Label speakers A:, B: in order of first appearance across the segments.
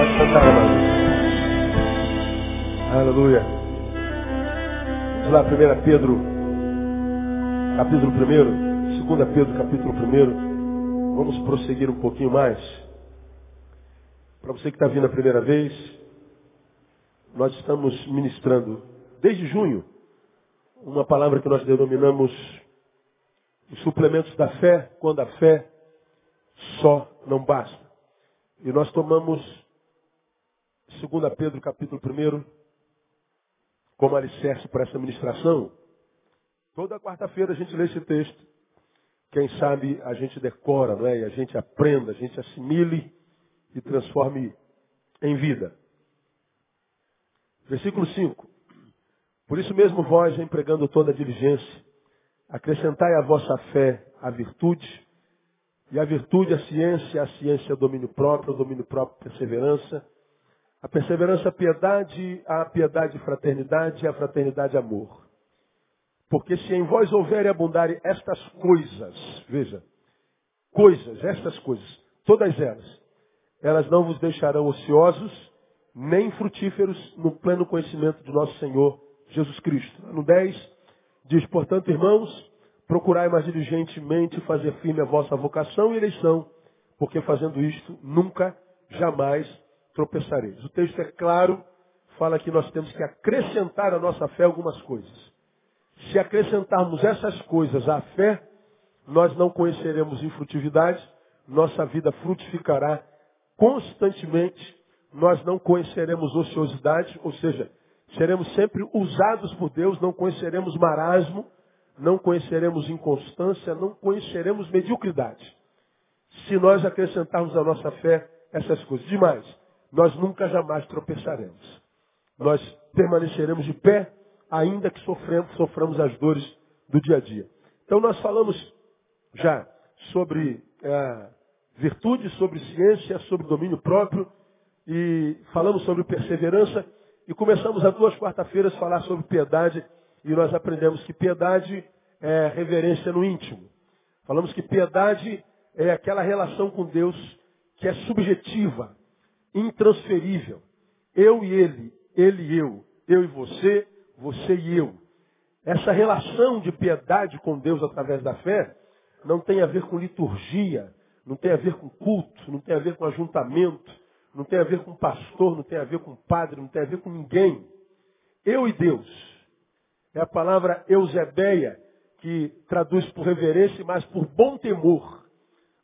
A: Pode sentar, irmão. Aleluia. Vamos lá, 1 Pedro, capítulo 1, 2 Pedro, capítulo 1. Vamos prosseguir um pouquinho mais. Para você que está vindo a primeira vez, nós estamos ministrando, desde junho, uma palavra que nós denominamos os suplementos da fé, quando a fé só não basta. E nós tomamos 2 Pedro capítulo 1 como alicerce para essa ministração. Toda quarta-feira a gente lê esse texto. Quem sabe a gente decora, não é? E a gente aprenda, a gente assimile e transforme em vida. Versículo 5. Por isso mesmo vós, empregando toda a diligência, acrescentai à vossa fé a virtude, e a virtude, a ciência, a ciência, o domínio próprio, o domínio próprio, perseverança. A perseverança, a piedade, a piedade, fraternidade, a fraternidade, amor. Porque se em vós houverem abundarem estas coisas, veja, coisas, estas coisas, todas elas, elas não vos deixarão ociosos, nem frutíferos no pleno conhecimento de nosso Senhor Jesus Cristo. No 10, diz, portanto, irmãos, Procurai mais diligentemente fazer firme a vossa vocação e eleição, porque fazendo isto, nunca, jamais tropeçareis. O texto é claro, fala que nós temos que acrescentar à nossa fé algumas coisas. Se acrescentarmos essas coisas à fé, nós não conheceremos infrutividade, nossa vida frutificará constantemente, nós não conheceremos ociosidade, ou seja, seremos sempre usados por Deus, não conheceremos marasmo, não conheceremos inconstância, não conheceremos mediocridade. Se nós acrescentarmos à nossa fé essas coisas. Demais, nós nunca jamais tropeçaremos. Nós permaneceremos de pé, ainda que sofremos, soframos as dores do dia a dia. Então nós falamos já sobre é, virtude, sobre ciência, sobre domínio próprio, e falamos sobre perseverança, e começamos há duas quarta-feiras a falar sobre piedade e nós aprendemos que piedade é reverência no íntimo. Falamos que piedade é aquela relação com Deus que é subjetiva, intransferível. Eu e ele, ele e eu, eu e você, você e eu. Essa relação de piedade com Deus através da fé não tem a ver com liturgia, não tem a ver com culto, não tem a ver com ajuntamento, não tem a ver com pastor, não tem a ver com padre, não tem a ver com ninguém. Eu e Deus. É a palavra eusebeia, que traduz por reverência, mas por bom temor,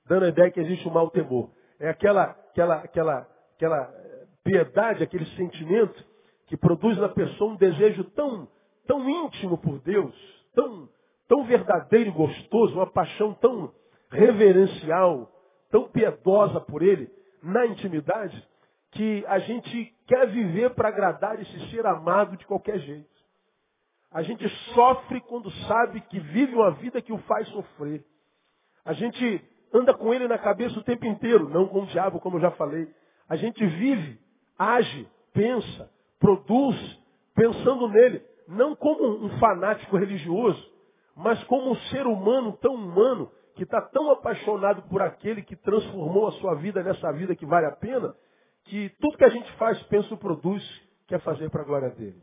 A: dando a ideia que existe um mau temor. É aquela, aquela, aquela, aquela eh, piedade, aquele sentimento que produz na pessoa um desejo tão, tão íntimo por Deus, tão, tão verdadeiro e gostoso, uma paixão tão reverencial, tão piedosa por Ele, na intimidade, que a gente quer viver para agradar esse ser amado de qualquer jeito. A gente sofre quando sabe que vive uma vida que o faz sofrer. A gente anda com ele na cabeça o tempo inteiro, não com o diabo, como eu já falei. A gente vive, age, pensa, produz, pensando nele, não como um fanático religioso, mas como um ser humano tão humano, que está tão apaixonado por aquele que transformou a sua vida nessa vida que vale a pena, que tudo que a gente faz, pensa ou produz, quer fazer para a glória dele.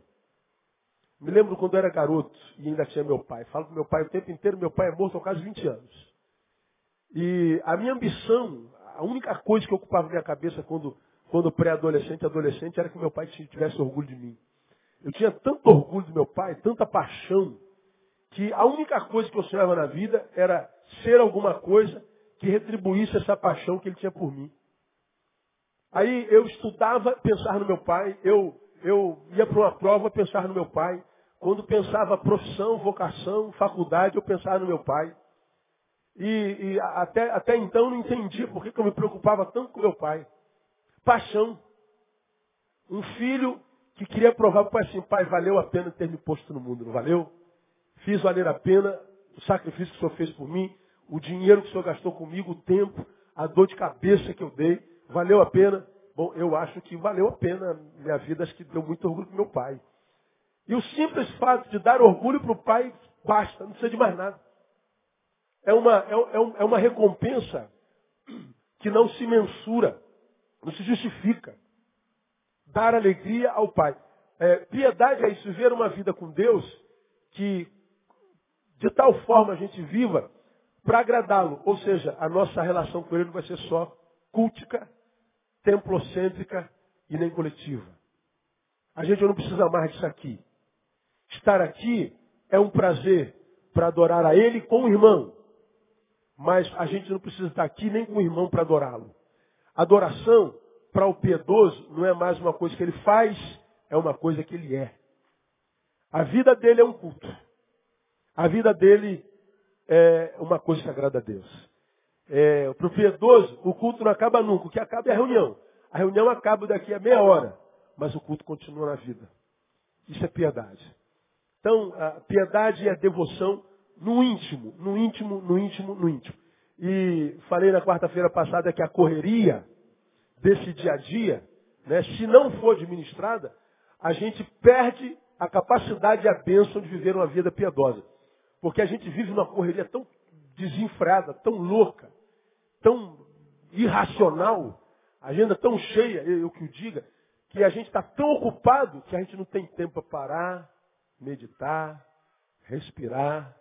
A: Me lembro quando eu era garoto e ainda tinha meu pai. Falo com meu pai o tempo inteiro, meu pai é morto há quase 20 anos. E a minha ambição, a única coisa que ocupava minha cabeça quando, quando pré-adolescente adolescente era que meu pai tivesse orgulho de mim. Eu tinha tanto orgulho do meu pai, tanta paixão, que a única coisa que eu sonhava na vida era ser alguma coisa que retribuísse essa paixão que ele tinha por mim. Aí eu estudava, pensar no meu pai, eu, eu ia para uma prova, pensar no meu pai, quando pensava profissão, vocação, faculdade, eu pensava no meu pai. E, e até, até então não entendia por que, que eu me preocupava tanto com meu pai. Paixão. Um filho que queria provar para o pai assim, pai, valeu a pena ter me posto no mundo, não valeu? Fiz valer a pena o sacrifício que o senhor fez por mim, o dinheiro que o senhor gastou comigo, o tempo, a dor de cabeça que eu dei, valeu a pena? Bom, eu acho que valeu a pena. Minha vida acho que deu muito orgulho para meu pai. E o simples fato de dar orgulho para o pai basta, não precisa de mais nada. É uma, é, é, é uma recompensa que não se mensura, não se justifica. dar alegria ao Pai. É, piedade é isso, viver uma vida com Deus que de tal forma a gente viva para agradá-lo. Ou seja, a nossa relação com Ele não vai ser só cultica, templocêntrica e nem coletiva. A gente não precisa mais disso aqui. Estar aqui é um prazer para adorar a Ele com o irmão. Mas a gente não precisa estar aqui nem com o irmão para adorá-lo. Adoração, para o piedoso, não é mais uma coisa que ele faz, é uma coisa que ele é. A vida dele é um culto. A vida dele é uma coisa que agrada a Deus. É, para o piedoso, o culto não acaba nunca. O que acaba é a reunião. A reunião acaba daqui a meia hora, mas o culto continua na vida. Isso é piedade. Então, a piedade é devoção no íntimo, no íntimo, no íntimo, no íntimo. E falei na quarta-feira passada que a correria desse dia a dia, né, se não for administrada, a gente perde a capacidade e a bênção de viver uma vida piedosa. Porque a gente vive numa correria tão desenfreada, tão louca, tão irracional, agenda tão cheia, eu que o diga, que a gente está tão ocupado que a gente não tem tempo para parar, meditar, respirar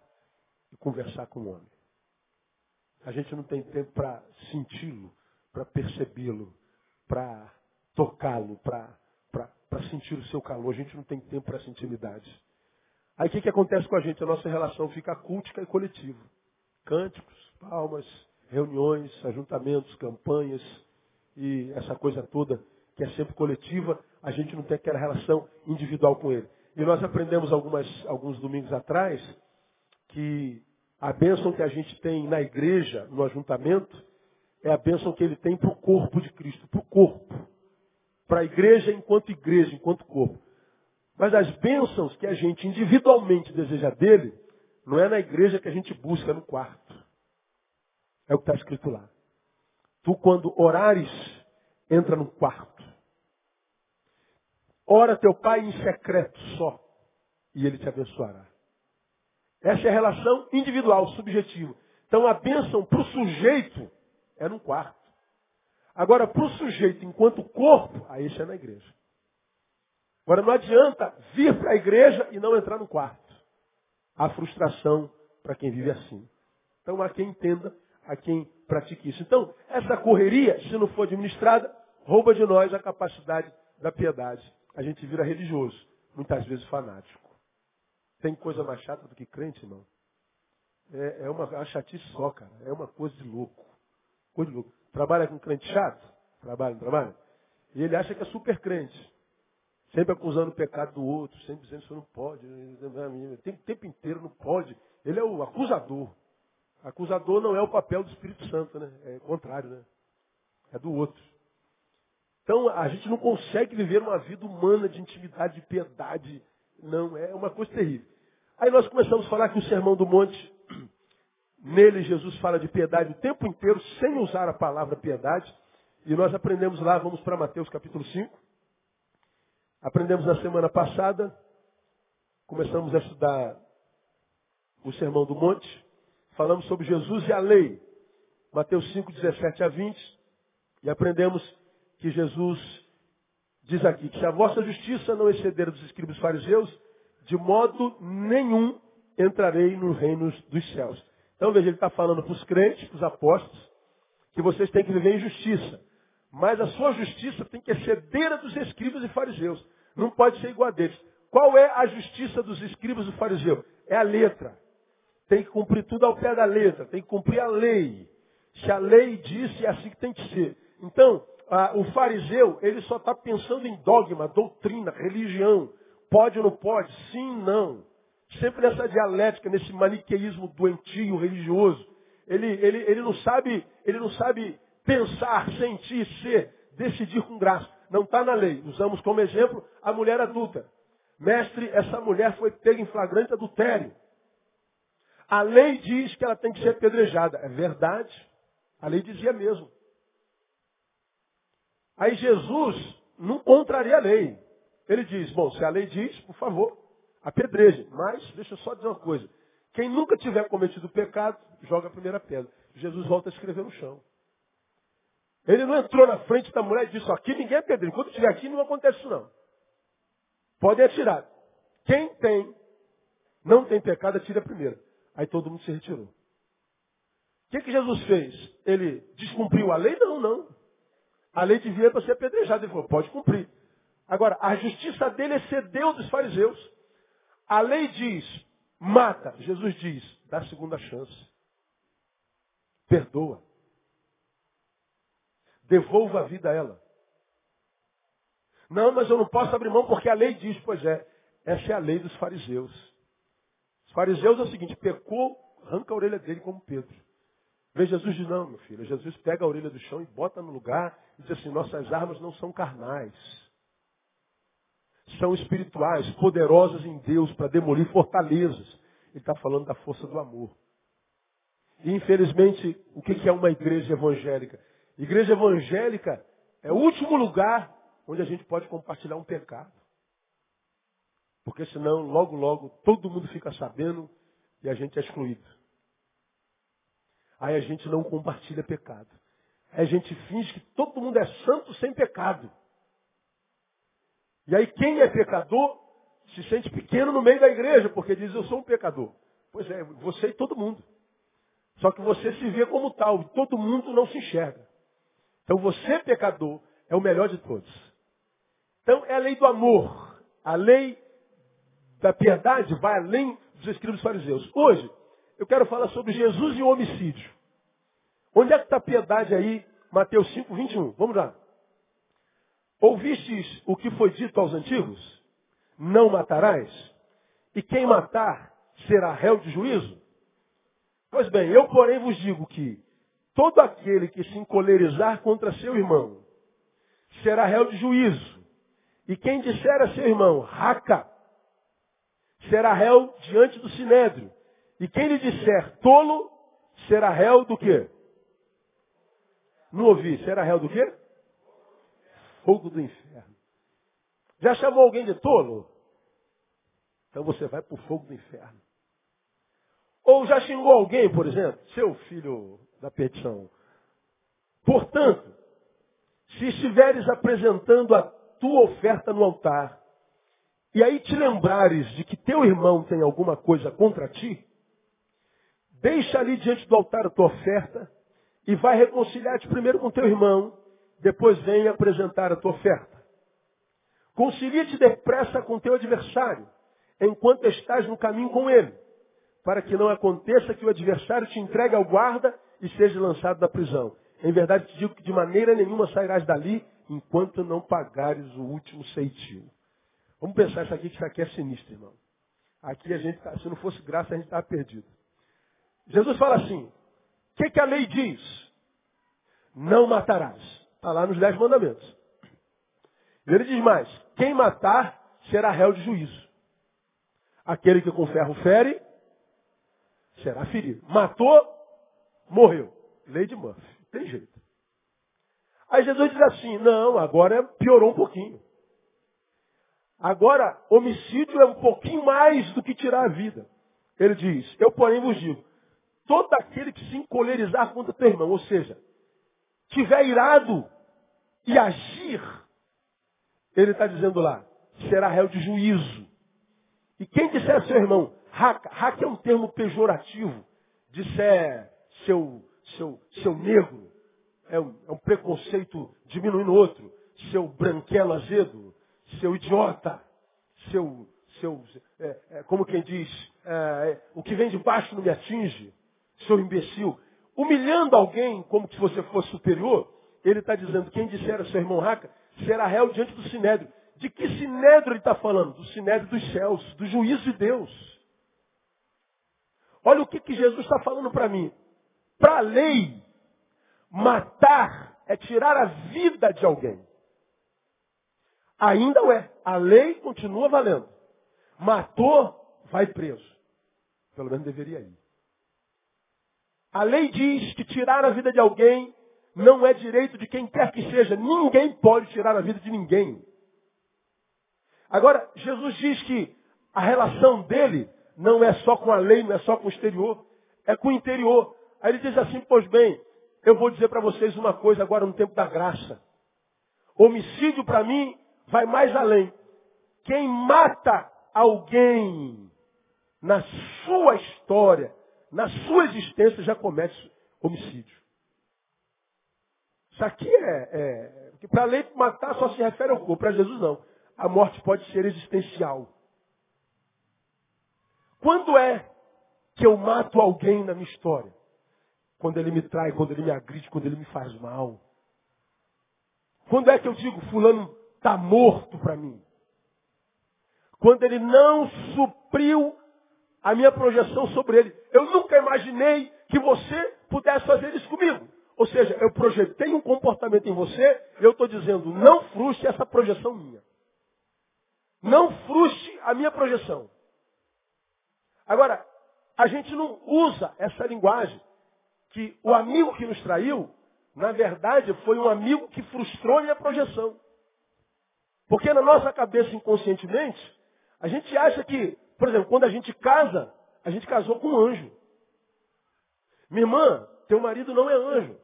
A: e conversar com o homem. A gente não tem tempo para senti-lo, para percebê-lo, para tocá-lo, para sentir o seu calor. A gente não tem tempo para essa intimidade. Aí o que, que acontece com a gente? A nossa relação fica cultica e coletiva. Cânticos, palmas, reuniões, ajuntamentos, campanhas e essa coisa toda que é sempre coletiva, a gente não tem aquela relação individual com ele. E nós aprendemos algumas, alguns domingos atrás que a bênção que a gente tem na igreja, no ajuntamento, é a bênção que ele tem para o corpo de Cristo, para o corpo. Para a igreja enquanto igreja, enquanto corpo. Mas as bênçãos que a gente individualmente deseja dele, não é na igreja que a gente busca é no quarto. É o que está escrito lá. Tu, quando orares, entra no quarto. Ora teu pai em secreto só, e ele te abençoará. Essa é a relação individual, subjetiva. Então a bênção para o sujeito é num quarto. Agora, para o sujeito enquanto corpo, aí isso é na igreja. Agora, não adianta vir para a igreja e não entrar no quarto. Há frustração para quem vive assim. Então, há quem entenda, há quem pratique isso. Então, essa correria, se não for administrada, rouba de nós a capacidade da piedade. A gente vira religioso, muitas vezes fanático. Tem coisa mais chata do que crente, irmão? É, é uma, uma chatice só, cara. É uma coisa de louco. Coisa de louco. Trabalha com crente chato? Trabalha, não trabalha? E ele acha que é super crente. Sempre acusando o pecado do outro, sempre dizendo que não pode. Tem o tempo inteiro, não pode. Ele é o acusador. Acusador não é o papel do Espírito Santo, né? É o contrário, né? É do outro. Então, a gente não consegue viver uma vida humana de intimidade, de piedade. Não, é uma coisa terrível. Aí nós começamos a falar que o Sermão do Monte Nele Jesus fala de piedade o tempo inteiro, sem usar a palavra piedade. E nós aprendemos lá, vamos para Mateus capítulo 5. Aprendemos na semana passada, começamos a estudar o Sermão do Monte. Falamos sobre Jesus e a lei. Mateus 5, 17 a 20. E aprendemos que Jesus diz aqui que se a vossa justiça não exceder dos escribas fariseus, de modo nenhum entrarei nos reinos dos céus. Então veja, ele está falando para os crentes, para os apóstolos, que vocês têm que viver em justiça. Mas a sua justiça tem que exceder a dos escribas e fariseus. Não pode ser igual a deles. Qual é a justiça dos escribas e fariseus? É a letra. Tem que cumprir tudo ao pé da letra. Tem que cumprir a lei. Se a lei disse, é assim que tem que ser. Então, a, o fariseu, ele só está pensando em dogma, doutrina, religião. Pode ou não pode? Sim, não sempre nessa dialética, nesse maniqueísmo doentio, religioso. Ele, ele, ele, não sabe, ele não sabe pensar, sentir, ser, decidir com graça. Não está na lei. Usamos como exemplo a mulher adulta. Mestre, essa mulher foi pega em flagrante adultério. A lei diz que ela tem que ser apedrejada. É verdade. A lei dizia mesmo. Aí Jesus não contraria a lei. Ele diz, bom, se a lei diz, por favor, apedrejem. Mas, deixa eu só dizer uma coisa. Quem nunca tiver cometido pecado, joga a primeira pedra. Jesus volta a escrever no chão. Ele não entrou na frente da mulher e disse, aqui ninguém é pedreiro. Enquanto estiver aqui, não acontece isso não. Podem atirar. Quem tem, não tem pecado, atira primeiro. Aí todo mundo se retirou. O que, que Jesus fez? Ele descumpriu a lei? Não, não. A lei devia para ser apedrejada. Ele falou, pode cumprir. Agora, a justiça dele excedeu dos fariseus. A lei diz, mata. Jesus diz, dá segunda chance. Perdoa. Devolva a vida a ela. Não, mas eu não posso abrir mão porque a lei diz, pois é, essa é a lei dos fariseus. Os fariseus é o seguinte, pecou, arranca a orelha dele como Pedro. Vê Jesus diz, não, meu filho, Jesus pega a orelha do chão e bota no lugar e diz assim, nossas armas não são carnais. São espirituais, poderosas em Deus para demolir fortalezas. Ele está falando da força do amor. E infelizmente, o que é uma igreja evangélica? Igreja evangélica é o último lugar onde a gente pode compartilhar um pecado. Porque senão, logo, logo, todo mundo fica sabendo e a gente é excluído. Aí a gente não compartilha pecado. Aí a gente finge que todo mundo é santo sem pecado. E aí quem é pecador se sente pequeno no meio da igreja, porque diz, eu sou um pecador. Pois é, você e todo mundo. Só que você se vê como tal, e todo mundo não se enxerga. Então você, pecador, é o melhor de todos. Então é a lei do amor. A lei da piedade vai além dos escritos fariseus. Hoje, eu quero falar sobre Jesus e o homicídio. Onde é que está a piedade aí? Mateus 5, 21. Vamos lá. Ouvistes o que foi dito aos antigos? Não matarás? E quem matar será réu de juízo? Pois bem, eu porém vos digo que Todo aquele que se encolerizar contra seu irmão será réu de juízo. E quem disser a seu irmão, raca, será réu diante do sinédrio. E quem lhe disser tolo, será réu do quê? Não ouvi, será réu do quê? Fogo do inferno. Já chamou alguém de tolo? Então você vai para o fogo do inferno. Ou já xingou alguém, por exemplo, seu filho da petição. Portanto, se estiveres apresentando a tua oferta no altar, e aí te lembrares de que teu irmão tem alguma coisa contra ti, deixa ali diante do altar a tua oferta e vai reconciliar-te primeiro com teu irmão, depois vem apresentar a tua oferta. Concilia-te depressa com teu adversário, enquanto estás no caminho com ele, para que não aconteça que o adversário te entregue ao guarda e seja lançado da prisão. Em verdade te digo que de maneira nenhuma sairás dali enquanto não pagares o último ceitil. Vamos pensar isso aqui, que isso aqui é sinistro, irmão. Aqui a gente, tá, se não fosse graça, a gente estava perdido. Jesus fala assim, o que, que a lei diz? Não matarás. Está lá nos dez mandamentos. Ele diz mais, quem matar será réu de juízo. Aquele que com ferro fere, será ferido. Matou, Morreu. Lei de Murphy. Tem jeito. Aí Jesus diz assim, não, agora piorou um pouquinho. Agora, homicídio é um pouquinho mais do que tirar a vida. Ele diz, eu porém vos digo, todo aquele que se encolerizar contra teu irmão, ou seja, tiver irado e agir, ele está dizendo lá, será réu de juízo. E quem disser a seu irmão, raca, raca é um termo pejorativo, disser seu, seu, seu negro, é um, é um preconceito diminuindo outro, seu branquelo azedo, seu idiota, seu, seu é, é, como quem diz, é, o que vem de baixo não me atinge, seu imbecil. Humilhando alguém como se você fosse superior, ele está dizendo, quem disser a seu irmão raca, será réu diante do sinédrio. De que sinédrio ele está falando? Do sinédrio dos céus, do juízo de Deus. Olha o que, que Jesus está falando para mim. Para a lei, matar é tirar a vida de alguém. Ainda o é. A lei continua valendo. Matou, vai preso. Pelo menos deveria ir. A lei diz que tirar a vida de alguém não é direito de quem quer que seja. Ninguém pode tirar a vida de ninguém. Agora, Jesus diz que a relação dele não é só com a lei, não é só com o exterior, é com o interior. Aí ele diz assim, pois bem, eu vou dizer para vocês uma coisa agora no tempo da graça. Homicídio para mim vai mais além. Quem mata alguém na sua história, na sua existência, já comete homicídio. Isso aqui é. é para a lei matar só se refere ao corpo, para Jesus não. A morte pode ser existencial. Quando é que eu mato alguém na minha história? Quando ele me trai, quando ele me agride, quando ele me faz mal. Quando é que eu digo, fulano está morto para mim? Quando ele não supriu a minha projeção sobre ele. Eu nunca imaginei que você pudesse fazer isso comigo. Ou seja, eu projetei um comportamento em você eu estou dizendo, não frustre essa projeção minha. Não frustre a minha projeção. Agora, a gente não usa essa linguagem que o amigo que nos traiu, na verdade, foi um amigo que frustrou a minha projeção. Porque na nossa cabeça inconscientemente, a gente acha que, por exemplo, quando a gente casa, a gente casou com um anjo. Minha irmã, teu marido não é anjo.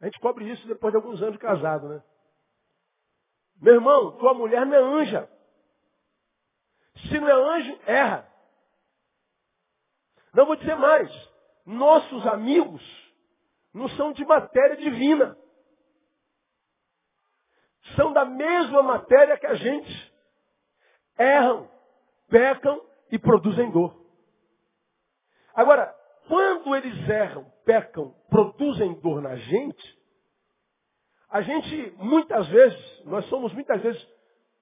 A: A gente cobre isso depois de alguns anos de casado, né? Meu irmão, tua mulher não é anja. Se não é anjo, erra. Não vou dizer mais. Nossos amigos não são de matéria divina. São da mesma matéria que a gente. Erram, pecam e produzem dor. Agora, quando eles erram, pecam, produzem dor na gente, a gente, muitas vezes, nós somos muitas vezes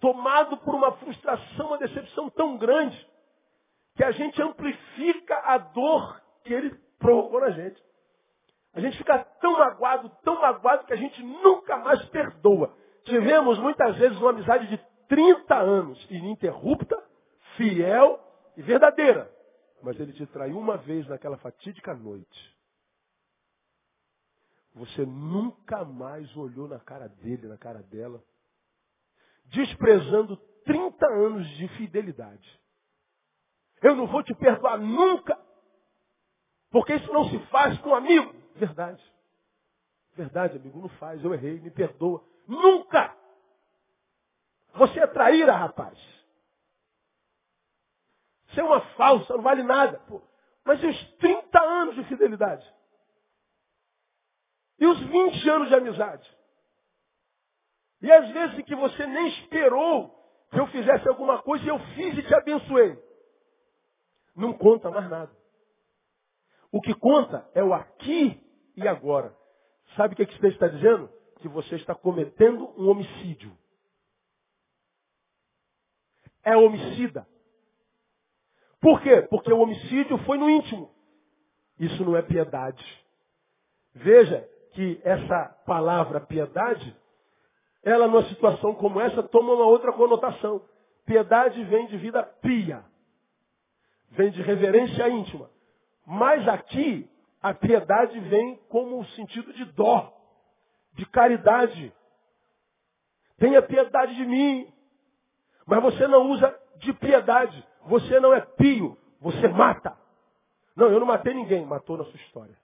A: tomado por uma frustração, uma decepção tão grande, que a gente amplifica a dor que ele provocou na gente. A gente fica tão magoado, tão magoado, que a gente nunca mais perdoa. Tivemos muitas vezes uma amizade de 30 anos, ininterrupta, fiel e verdadeira. Mas ele te traiu uma vez naquela fatídica noite. Você nunca mais olhou na cara dele, na cara dela, desprezando 30 anos de fidelidade. Eu não vou te perdoar nunca, porque isso não se faz com um amigo. Verdade. Verdade, amigo, não faz. Eu errei, me perdoa. Nunca! Você é traíra, rapaz. Você é uma falsa, não vale nada. Pô. Mas e os 30 anos de fidelidade? E os 20 anos de amizade? E às vezes que você nem esperou que eu fizesse alguma coisa e eu fiz e te abençoei. Não conta mais nada. O que conta é o aqui e agora. Sabe o que, é que está dizendo? Que você está cometendo um homicídio. É homicida. Por quê? Porque o homicídio foi no íntimo. Isso não é piedade. Veja que essa palavra piedade, ela numa situação como essa toma uma outra conotação. Piedade vem de vida pia. Vem de reverência íntima. Mas aqui, a piedade vem como o sentido de dó, de caridade. Tenha piedade de mim. Mas você não usa de piedade. Você não é pio. Você mata. Não, eu não matei ninguém. Matou na sua história.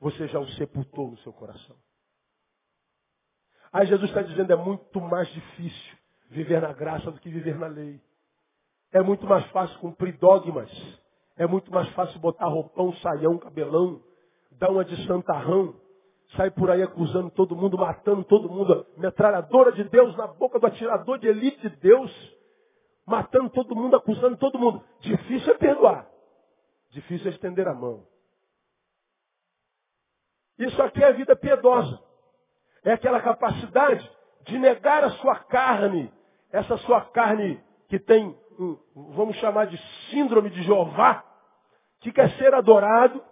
A: Você já o sepultou no seu coração. Aí Jesus está dizendo, é muito mais difícil viver na graça do que viver na lei. É muito mais fácil cumprir dogmas. É muito mais fácil botar roupão, saião, cabelão, dar uma de santarrão, sair por aí acusando todo mundo, matando todo mundo, metralhadora de Deus na boca do atirador de elite de Deus, matando todo mundo, acusando todo mundo. Difícil é perdoar. Difícil é estender a mão. Isso aqui é a vida piedosa. É aquela capacidade de negar a sua carne, essa sua carne que tem, vamos chamar de síndrome de Jeová, que quer ser adorado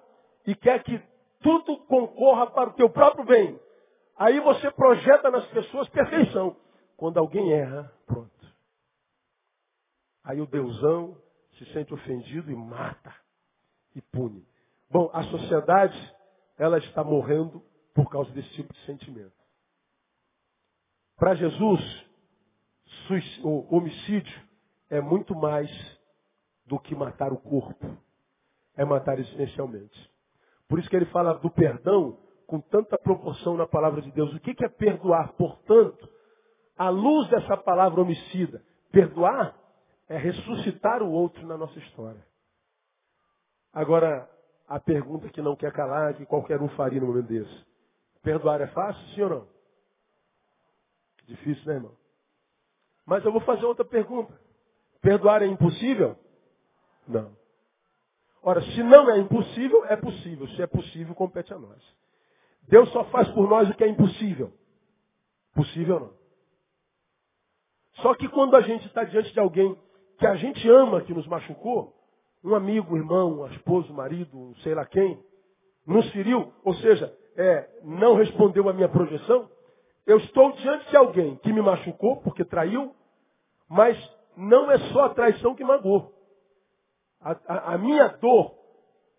A: e quer que tudo concorra para o teu próprio bem. Aí você projeta nas pessoas perfeição. Quando alguém erra, pronto. Aí o deusão se sente ofendido e mata e pune. Bom, a sociedade ela está morrendo por causa desse tipo de sentimento. Para Jesus, o homicídio é muito mais do que matar o corpo. É matar existencialmente. Por isso que ele fala do perdão com tanta proporção na palavra de Deus. O que é perdoar? Portanto, à luz dessa palavra homicida, perdoar é ressuscitar o outro na nossa história. Agora, a pergunta que não quer calar, que qualquer um faria no momento desse. Perdoar é fácil, sim ou não? Difícil, né, irmão? Mas eu vou fazer outra pergunta. Perdoar é impossível? Não. Ora, se não é impossível, é possível. Se é possível, compete a nós. Deus só faz por nós o que é impossível. Possível não. Só que quando a gente está diante de alguém que a gente ama, que nos machucou, um amigo, um irmão, um esposo, um marido, um sei lá quem, nos feriu, ou seja, é, não respondeu à minha projeção, eu estou diante de alguém que me machucou porque traiu, mas não é só a traição que magoou. A, a, a minha dor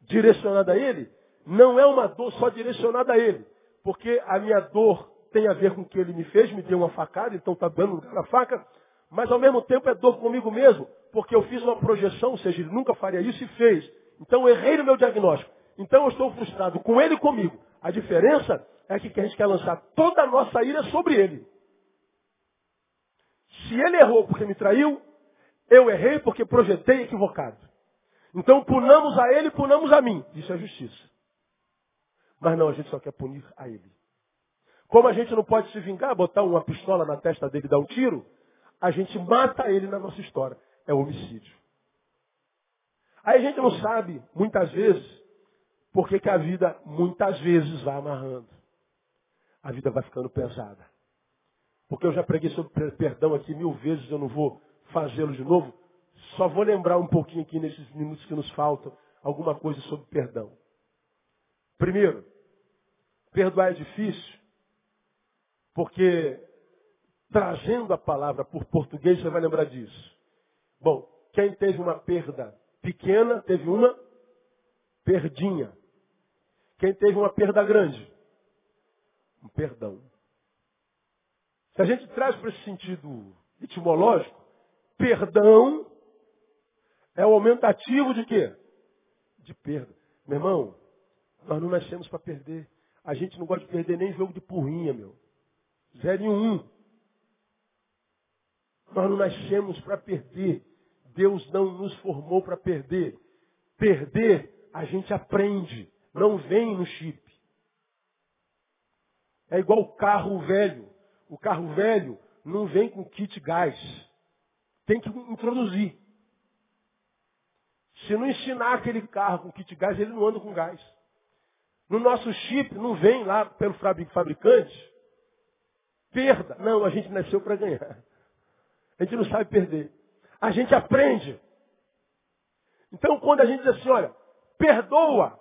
A: direcionada a ele não é uma dor só direcionada a ele, porque a minha dor tem a ver com o que ele me fez, me deu uma facada, então está dando lugar à faca, mas ao mesmo tempo é dor comigo mesmo, porque eu fiz uma projeção, ou seja, ele nunca faria isso e fez. Então eu errei no meu diagnóstico. Então eu estou frustrado com ele e comigo. A diferença é que a gente quer lançar toda a nossa ira sobre ele. Se ele errou porque me traiu, eu errei porque projetei equivocado. Então punamos a ele e punamos a mim. Isso é justiça. Mas não, a gente só quer punir a ele. Como a gente não pode se vingar, botar uma pistola na testa dele e dar um tiro, a gente mata ele na nossa história. É homicídio. Aí a gente não sabe, muitas vezes, porque que a vida muitas vezes vai amarrando. A vida vai ficando pesada. Porque eu já preguei sobre perdão aqui mil vezes, eu não vou fazê-lo de novo. Só vou lembrar um pouquinho aqui nesses minutos que nos faltam alguma coisa sobre perdão. Primeiro, perdoar é difícil, porque trazendo a palavra por português, você vai lembrar disso. Bom, quem teve uma perda pequena, teve uma perdinha. Quem teve uma perda grande? Um perdão. Se a gente traz para esse sentido etimológico, perdão é o aumentativo de quê? De perda. Meu irmão, nós não nascemos para perder. A gente não gosta de perder nem jogo de porrinha, meu. Zero e um. Nós não nascemos para perder. Deus não nos formou para perder. Perder, a gente aprende. Não vem no chip. É igual o carro velho. O carro velho não vem com kit gás. Tem que introduzir. Se não ensinar aquele carro com kit gás, ele não anda com gás. No nosso chip não vem lá pelo fabricante perda. Não, a gente nasceu para ganhar. A gente não sabe perder. A gente aprende. Então, quando a gente diz assim, olha, perdoa,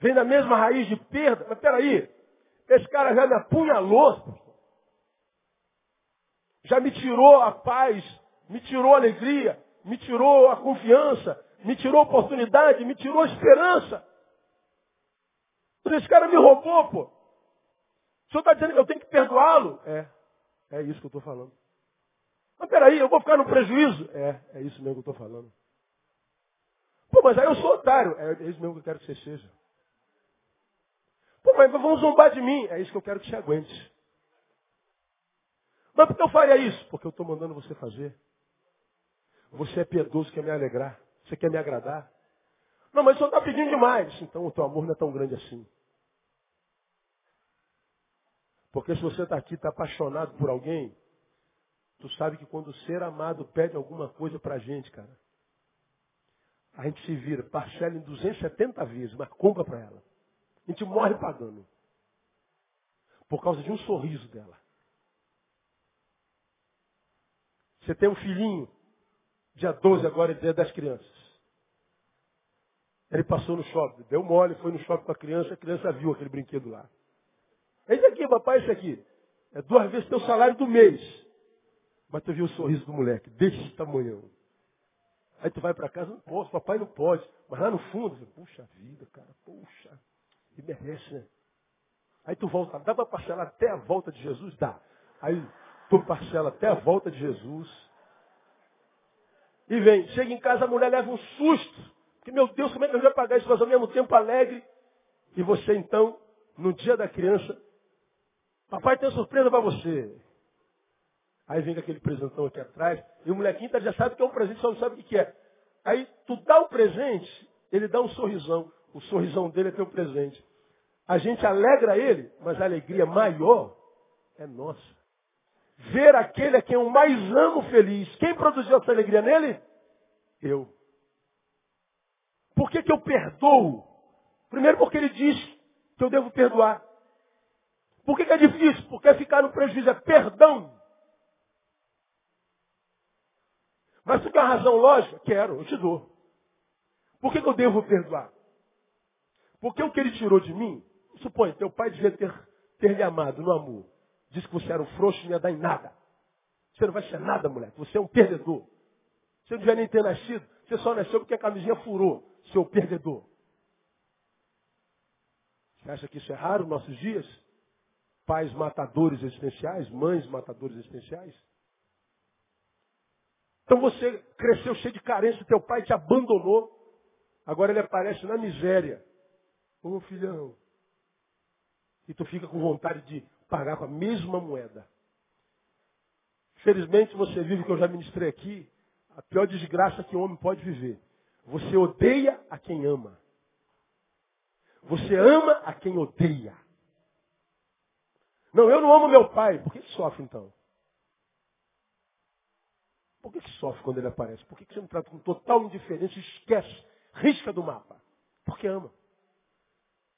A: vem da mesma raiz de perda. Mas peraí, esse cara já me apunhalou, já me tirou a paz, me tirou a alegria, me tirou a confiança, me tirou a oportunidade, me tirou a esperança. Esse cara me roubou, pô. O senhor está dizendo que eu tenho que perdoá-lo? É. É isso que eu estou falando. Mas peraí, eu vou ficar no prejuízo? É, é isso mesmo que eu estou falando. Pô, mas aí eu sou otário. É, é isso mesmo que eu quero que você seja. Pô, mas vão zombar de mim. É isso que eu quero que você aguente. Mas por que eu faria isso? Porque eu estou mandando você fazer. Você é piedoso, quer me alegrar. Você quer me agradar. Não, mas o senhor está pedindo demais. Então o teu amor não é tão grande assim. Porque se você está aqui, está apaixonado por alguém, tu sabe que quando o ser amado pede alguma coisa para a gente, cara, a gente se vira, parcela em 270 vezes, mas compra para ela. A gente morre pagando. Por causa de um sorriso dela. Você tem um filhinho, dia 12 agora, dia das crianças. Ele passou no shopping, deu mole, foi no shopping com a criança, a criança viu aquele brinquedo lá. Papai, esse aqui. É duas vezes teu salário do mês. Mas tu viu o sorriso do moleque, desse tamanho. Aí tu vai para casa, não posso, papai não pode. Mas lá no fundo, puxa vida, cara, puxa. E merece, né? Aí tu volta, dá para parcelar até a volta de Jesus? Dá. Aí tu parcela até a volta de Jesus. E vem, chega em casa, a mulher leva um susto. Que, meu Deus, como é que eu vou pagar isso? Mas ao mesmo tempo alegre. E você então, no dia da criança, papai tem uma surpresa para você. Aí vem aquele presentão aqui atrás, e o molequinho tá, já sabe que é um presente, só não sabe o que é. Aí tu dá o presente, ele dá um sorrisão. O sorrisão dele é teu presente. A gente alegra ele, mas a alegria maior é nossa. Ver aquele a quem eu mais amo feliz. Quem produziu essa alegria nele? Eu. Por que, que eu perdoo? Primeiro porque ele diz que eu devo perdoar. Por que, que é difícil? Porque ficar no prejuízo é perdão. Mas tu quer uma razão lógica? Quero, eu te dou. Por que, que eu devo perdoar? Porque o que ele tirou de mim, supõe, teu pai devia ter, ter lhe amado, não amor. Disse que você era um frouxo e não ia dar em nada. Você não vai ser nada, moleque. Você é um perdedor. Você não devia nem ter nascido. Você só nasceu porque a camisinha furou, seu perdedor. Você acha que isso é raro nos nossos dias? Pais matadores existenciais, mães matadores existenciais? Então você cresceu cheio de carência, teu pai te abandonou. Agora ele aparece na miséria. Ô filhão. E tu fica com vontade de pagar com a mesma moeda. Felizmente você vive o que eu já ministrei aqui, a pior desgraça que o homem pode viver. Você odeia a quem ama. Você ama a quem odeia. Não, eu não amo meu pai. Por que sofre então? Por que sofre quando ele aparece? Por que você não trata com total indiferença e esquece, risca do mapa? Porque ama.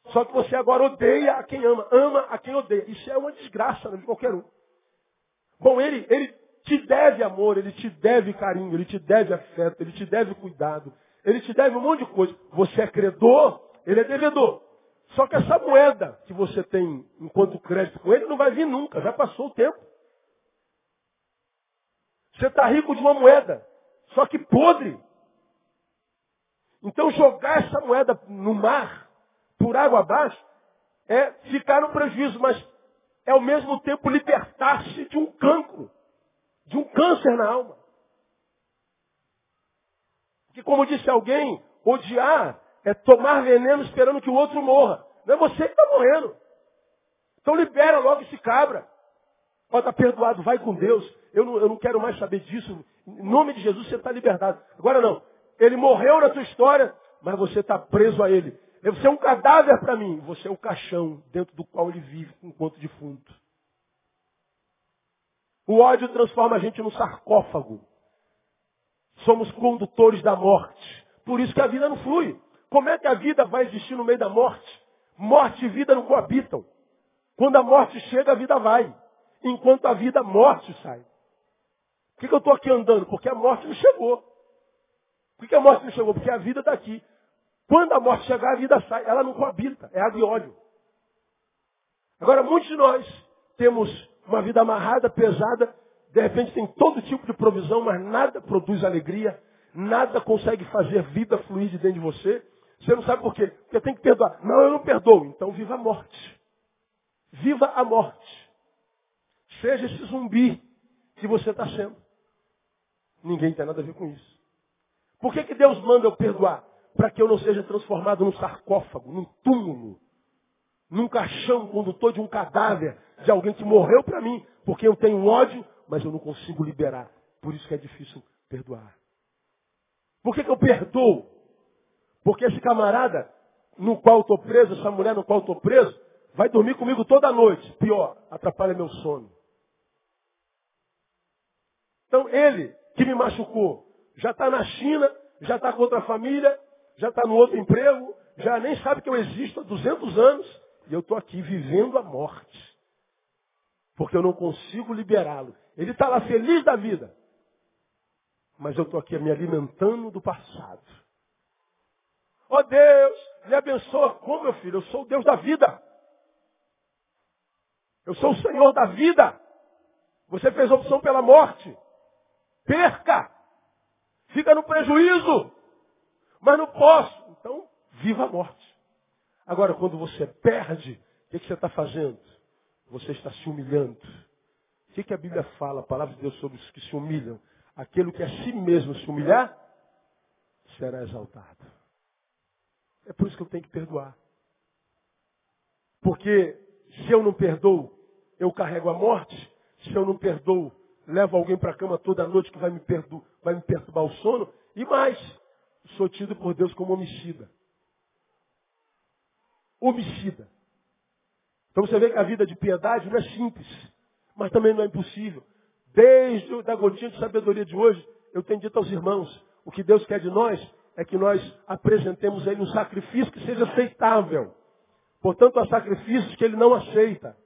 A: Só que você agora odeia a quem ama, ama a quem odeia. Isso é uma desgraça de qualquer um. Bom, ele, ele te deve amor, ele te deve carinho, ele te deve afeto, ele te deve cuidado, ele te deve um monte de coisa. Você é credor, ele é devedor. Só que essa moeda que você tem enquanto crédito com ele não vai vir nunca, já passou o tempo. Você está rico de uma moeda, só que podre. Então jogar essa moeda no mar, por água abaixo, é ficar no prejuízo, mas é ao mesmo tempo libertar-se de um cancro, de um câncer na alma. Que como disse alguém, odiar é tomar veneno esperando que o outro morra. Não é você que está morrendo. Então libera logo esse cabra. Ó, está perdoado, vai com Deus. Eu não, eu não quero mais saber disso. Em nome de Jesus você está libertado. Agora não. Ele morreu na tua história, mas você está preso a ele. Você é um cadáver para mim. Você é o caixão dentro do qual ele vive enquanto defunto. O ódio transforma a gente num sarcófago. Somos condutores da morte. Por isso que a vida não flui. Como é que a vida vai existir no meio da morte? Morte e vida não coabitam. Quando a morte chega, a vida vai. Enquanto a vida, a morte sai. Por que, que eu estou aqui andando? Porque a morte não chegou. Por que, que a morte não chegou? Porque a vida está aqui. Quando a morte chegar, a vida sai. Ela não coabita. É água e óleo. Agora, muitos de nós temos uma vida amarrada, pesada. De repente tem todo tipo de provisão, mas nada produz alegria. Nada consegue fazer vida fluir de dentro de você. Você não sabe por quê? Porque tem que perdoar. Não, eu não perdoo. Então viva a morte. Viva a morte. Seja esse zumbi que você está sendo. Ninguém tem nada a ver com isso. Por que, que Deus manda eu perdoar? Para que eu não seja transformado num sarcófago, num túmulo, num caixão condutor de um cadáver, de alguém que morreu para mim, porque eu tenho ódio, mas eu não consigo liberar. Por isso que é difícil perdoar. Por que, que eu perdoo? Porque esse camarada no qual estou preso, essa mulher no qual estou preso, vai dormir comigo toda noite. Pior, atrapalha meu sono. Então ele que me machucou já está na China, já está com outra família, já está no outro emprego, já nem sabe que eu existo há 200 anos e eu estou aqui vivendo a morte. Porque eu não consigo liberá-lo. Ele está lá feliz da vida. Mas eu estou aqui me alimentando do passado. Ó oh Deus, me abençoa. Como, meu filho? Eu sou o Deus da vida. Eu sou o Senhor da vida. Você fez opção pela morte. Perca. Fica no prejuízo. Mas não posso. Então, viva a morte. Agora, quando você perde, o que, que você está fazendo? Você está se humilhando. O que, que a Bíblia fala, a palavra de Deus sobre os que se humilham? Aquele que a si mesmo se humilhar, será exaltado. Por isso que eu tenho que perdoar. Porque se eu não perdoo, eu carrego a morte. Se eu não perdoo, levo alguém para a cama toda noite que vai me, perdu vai me perturbar o sono. E mais, sou tido por Deus como homicida. Homicida. Então você vê que a vida de piedade não é simples, mas também não é impossível. Desde a gotinha de sabedoria de hoje, eu tenho dito aos irmãos, o que Deus quer de nós é que nós apresentemos a Ele um sacrifício que seja aceitável. Portanto, há sacrifícios que Ele não aceita.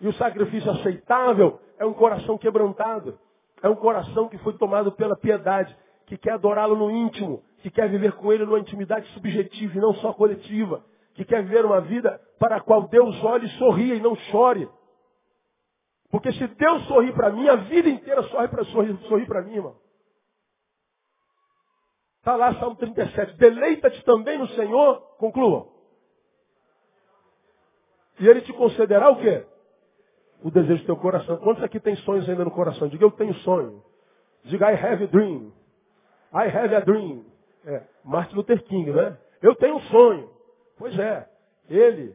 A: E o sacrifício aceitável é um coração quebrantado. É um coração que foi tomado pela piedade, que quer adorá-lo no íntimo, que quer viver com Ele numa intimidade subjetiva e não só coletiva, que quer viver uma vida para a qual Deus olhe e sorria e não chore. Porque se Deus sorrir para mim, a vida inteira sorri para sorrir, sorrir para mim, irmão. Está lá Salmo 37. Deleita-te também no Senhor. Conclua. E Ele te concederá o quê? O desejo do teu coração. Quantos aqui tem sonhos ainda no coração? Diga, eu tenho sonho. Diga, I have a dream. I have a dream. É, Martin Luther King, né? Eu tenho um sonho. Pois é. Ele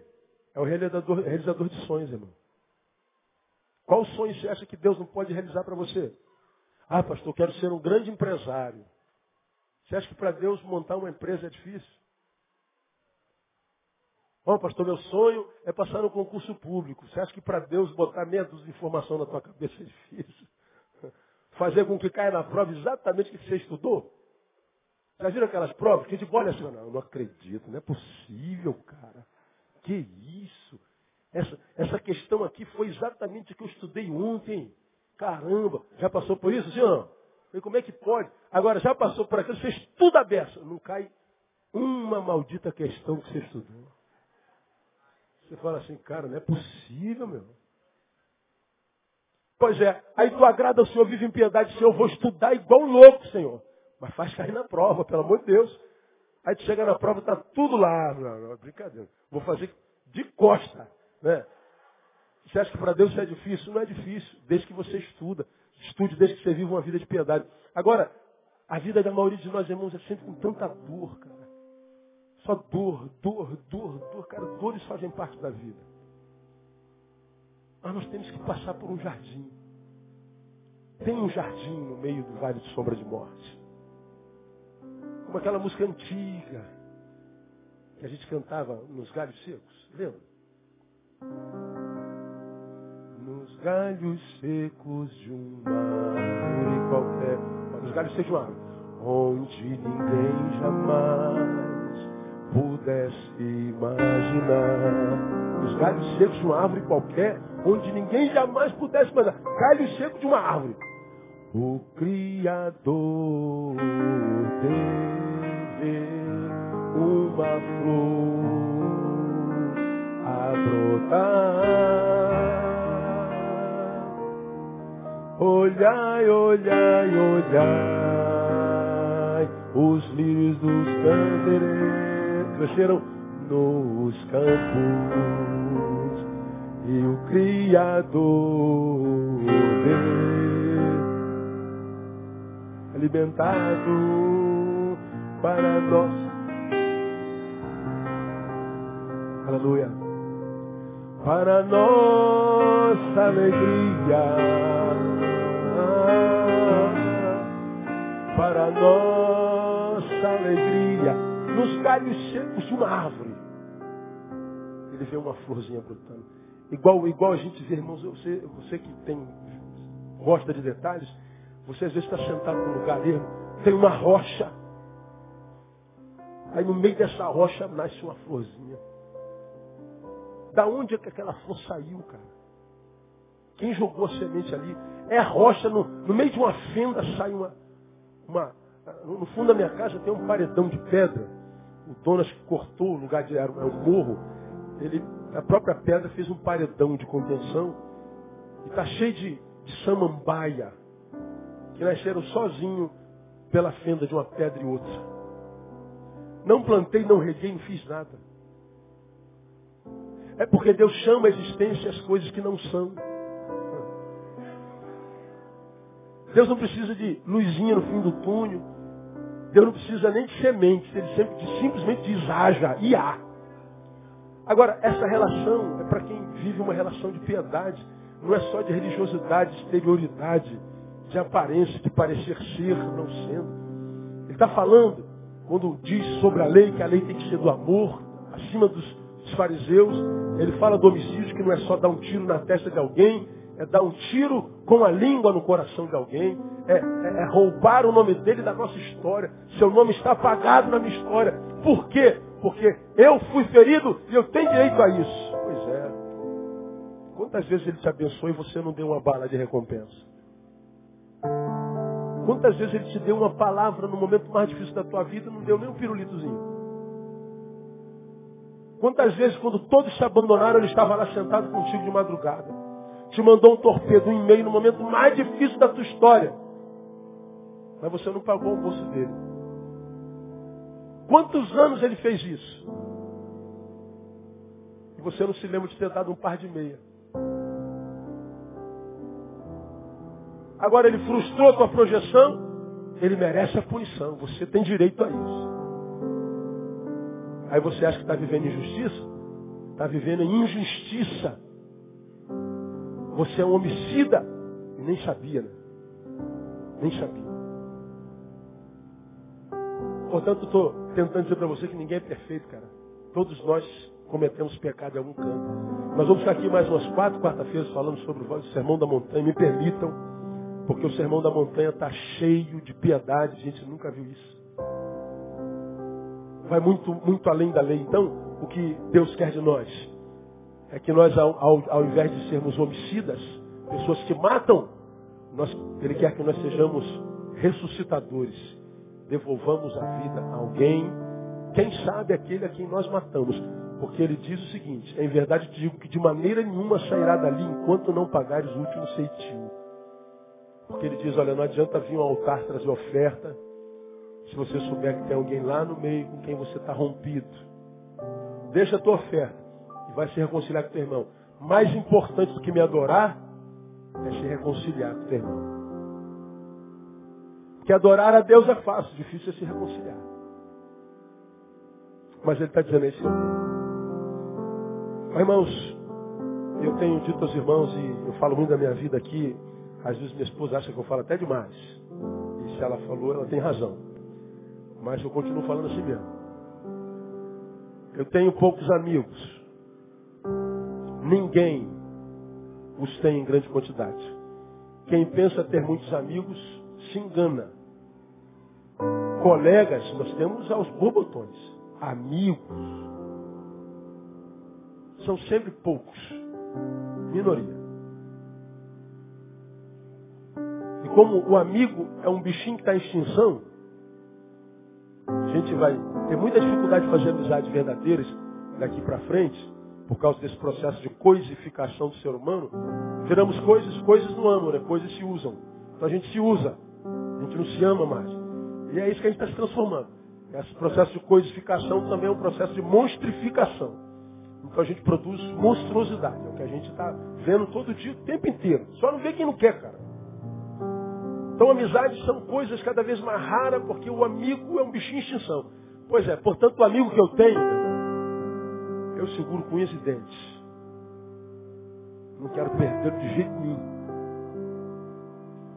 A: é o realizador, realizador de sonhos, irmão. Qual sonho você acha que Deus não pode realizar para você? Ah, pastor, quero ser um grande empresário. Você acha que para Deus montar uma empresa é difícil? Bom, pastor, meu sonho é passar no concurso público. Você acha que para Deus botar meia dúzia de informação na tua cabeça é difícil? Fazer com que caia na prova exatamente o que você estudou? Já viram aquelas provas que a gente olha assim, não, não acredito, não é possível, cara. Que isso? Essa, essa questão aqui foi exatamente o que eu estudei ontem. Caramba, já passou por isso, senhor? E como é que pode? Agora, já passou por aquilo, você estuda a beça. Não cai uma maldita questão que você estudou. Você fala assim, cara, não é possível, meu. Pois é, aí tu agrada ao Senhor, vive em piedade, Senhor, eu vou estudar igual louco, Senhor. Mas faz cair na prova, pelo amor de Deus. Aí tu chega na prova, tá tudo lá. Brincadeira. Vou fazer de costa. Né? Você acha que para Deus isso é difícil? Não é difícil, desde que você estuda. Estude desde que você vive uma vida de piedade. Agora, a vida da maioria de nós, irmãos, é sempre com tanta dor, cara. Só dor, dor, dor, dor. Cara, dores fazem parte da vida. Mas nós temos que passar por um jardim. Tem um jardim no meio do vale de sombra de morte. Como aquela música antiga que a gente cantava nos galhos secos. Lembra? Nos galhos secos de uma árvore qualquer. Nos galhos secos de. Onde ninguém jamais pudesse imaginar. Nos galhos secos de uma árvore qualquer, onde ninguém jamais pudesse imaginar. Galho seco de uma árvore. O Criador teve uma flor a brotar. Olhai, olhai, olhai, os lírios dos candereiros cresceram nos campos e o Criador Deus, alimentado para nós. Aleluia. Para nossa alegria para nossa alegria, nos galhos secos de uma árvore. Ele vê uma florzinha brotando. Igual, igual a gente vê, irmãos, você, você que tem, gosta de detalhes, você às vezes está sentado num lugar ermo, tem uma rocha. Aí no meio dessa rocha nasce uma florzinha. Da onde é que aquela flor saiu, cara? Quem jogou a semente ali? É rocha, no, no meio de uma fenda sai uma, uma. No fundo da minha casa tem um paredão de pedra. O dono acho que cortou o lugar de. Era um morro. Ele, a própria pedra fez um paredão de contenção. E está cheio de, de samambaia. Que nasceram sozinho pela fenda de uma pedra e outra. Não plantei, não reguei, não fiz nada. É porque Deus chama a existência as coisas que não são. Deus não precisa de luzinha no fim do túnel. Deus não precisa nem de semente, ele sempre, simplesmente diz haja e há. Agora, essa relação é para quem vive uma relação de piedade, não é só de religiosidade, exterioridade, de aparência, de parecer ser, não sendo. Ele está falando, quando diz sobre a lei, que a lei tem que ser do amor, acima dos, dos fariseus, ele fala do homicídio, que não é só dar um tiro na testa de alguém, é dar um tiro com a língua no coração de alguém, é, é, é, roubar o nome dele da nossa história. Seu nome está apagado na minha história. Por quê? Porque eu fui ferido e eu tenho direito a isso. Pois é. Quantas vezes ele te abençoou e você não deu uma bala de recompensa? Quantas vezes ele te deu uma palavra no momento mais difícil da tua vida e não deu nem um pirulitozinho? Quantas vezes, quando todos se abandonaram, ele estava lá sentado contigo de madrugada? Te mandou um torpedo, um e-mail no momento mais difícil da tua história. Mas você não pagou o bolso dele. Quantos anos ele fez isso? E você não se lembra de ter dado um par de meia. Agora ele frustrou a tua projeção, ele merece a punição. Você tem direito a isso. Aí você acha que está vivendo injustiça? Está vivendo injustiça. Você é um homicida. E nem sabia, né? Nem sabia. Portanto, estou tentando dizer para você que ninguém é perfeito, cara. Todos nós cometemos pecado em algum canto. Nós vamos ficar aqui mais umas quatro quarta-feiras falando sobre o Sermão da Montanha. Me permitam, porque o Sermão da Montanha está cheio de piedade. Gente nunca viu isso. Vai muito, muito além da lei. Então, o que Deus quer de nós é que nós, ao, ao, ao invés de sermos homicidas, pessoas que matam, nós, Ele quer que nós sejamos ressuscitadores. Devolvamos a vida a alguém, quem sabe aquele a quem nós matamos. Porque ele diz o seguinte, em verdade digo que de maneira nenhuma sairá dali enquanto não pagares o último ceitil. Porque ele diz, olha, não adianta vir um altar trazer oferta, se você souber que tem alguém lá no meio com quem você está rompido. Deixa a tua oferta vai se reconciliar com teu irmão. Mais importante do que me adorar é se reconciliar com teu irmão. Porque adorar a Deus é fácil, difícil é se reconciliar. Mas ele está dizendo esse Mas, irmãos, eu tenho dito aos irmãos, e eu falo muito da minha vida aqui, às vezes minha esposa acha que eu falo até demais. E se ela falou, ela tem razão. Mas eu continuo falando assim mesmo. Eu tenho poucos amigos. Ninguém os tem em grande quantidade. Quem pensa ter muitos amigos se engana. Colegas, nós temos aos bobotões. Amigos. São sempre poucos. Minoria. E como o amigo é um bichinho que está em extinção, a gente vai ter muita dificuldade de fazer amizades verdadeiras daqui para frente, por causa desse processo de coisificação do ser humano. Viramos coisas, coisas não amam, né? Coisas se usam. Então a gente se usa, a gente não se ama mais. E é isso que a gente está se transformando. Esse processo de coisificação também é um processo de monstrificação. Então a gente produz monstruosidade. É o que a gente está vendo todo dia, o tempo inteiro. Só não vê quem não quer, cara. Então amizades são coisas cada vez mais raras, porque o amigo é um bichinho em extinção. Pois é, portanto o amigo que eu tenho, eu seguro com unhas e dentes. Não quero perder de jeito nenhum.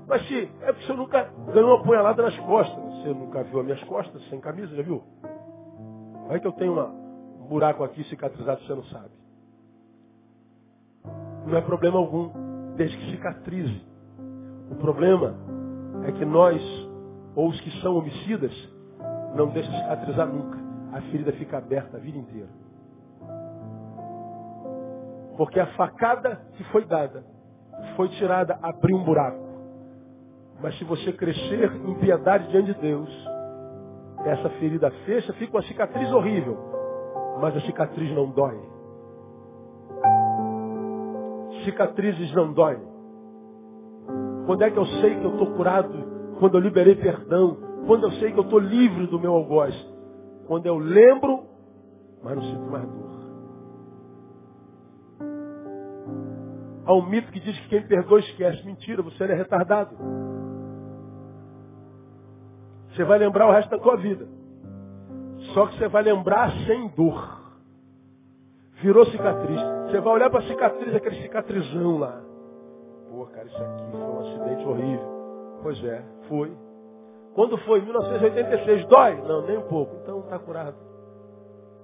A: Mas se é porque você nunca ganhou uma punhalada nas costas. Você nunca viu as minhas costas sem camisa, já viu? Vai que eu tenho uma, um buraco aqui cicatrizado, você não sabe. Não é problema algum, desde que cicatrize. O problema é que nós, ou os que são homicidas, não deixam cicatrizar nunca. A ferida fica aberta a vida inteira. Porque a facada que foi dada, foi tirada, abriu um buraco. Mas se você crescer em piedade diante de Deus, essa ferida fecha, fica uma cicatriz horrível. Mas a cicatriz não dói. Cicatrizes não doem. Quando é que eu sei que eu estou curado? Quando eu liberei perdão. Quando eu sei que eu estou livre do meu algoz. Quando eu lembro, mas não sinto mais dor. Há um mito que diz que quem perdoa esquece. Mentira, você é retardado. Você vai lembrar o resto da tua vida. Só que você vai lembrar sem dor. Virou cicatriz. Você vai olhar para a cicatriz, aquele cicatrizão lá. Pô, cara, isso aqui foi um acidente horrível. Pois é, foi. Quando foi? 1986. Dói? Não, nem um pouco. Então está curado.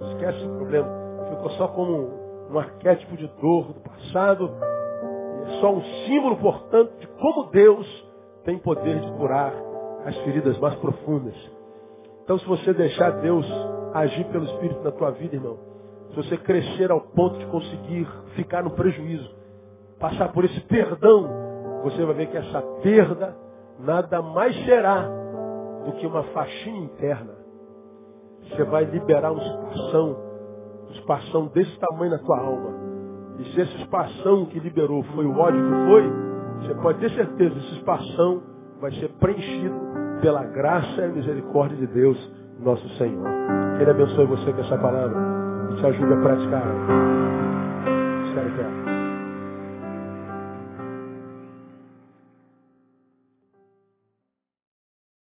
A: Esquece o problema. Ficou só como um arquétipo de dor do passado. Só um símbolo, portanto, de como Deus tem poder de curar as feridas mais profundas. Então, se você deixar Deus agir pelo Espírito na tua vida, irmão, se você crescer ao ponto de conseguir ficar no prejuízo, passar por esse perdão, você vai ver que essa perda nada mais será do que uma faixinha interna. Você vai liberar um espação, um espação desse tamanho na tua alma. E se esse espação que liberou foi o ódio que foi, você pode ter certeza, esse espação vai ser preenchido pela graça e misericórdia de Deus, nosso Senhor. Que Ele abençoe você com essa palavra e te ajude a praticar. Espero que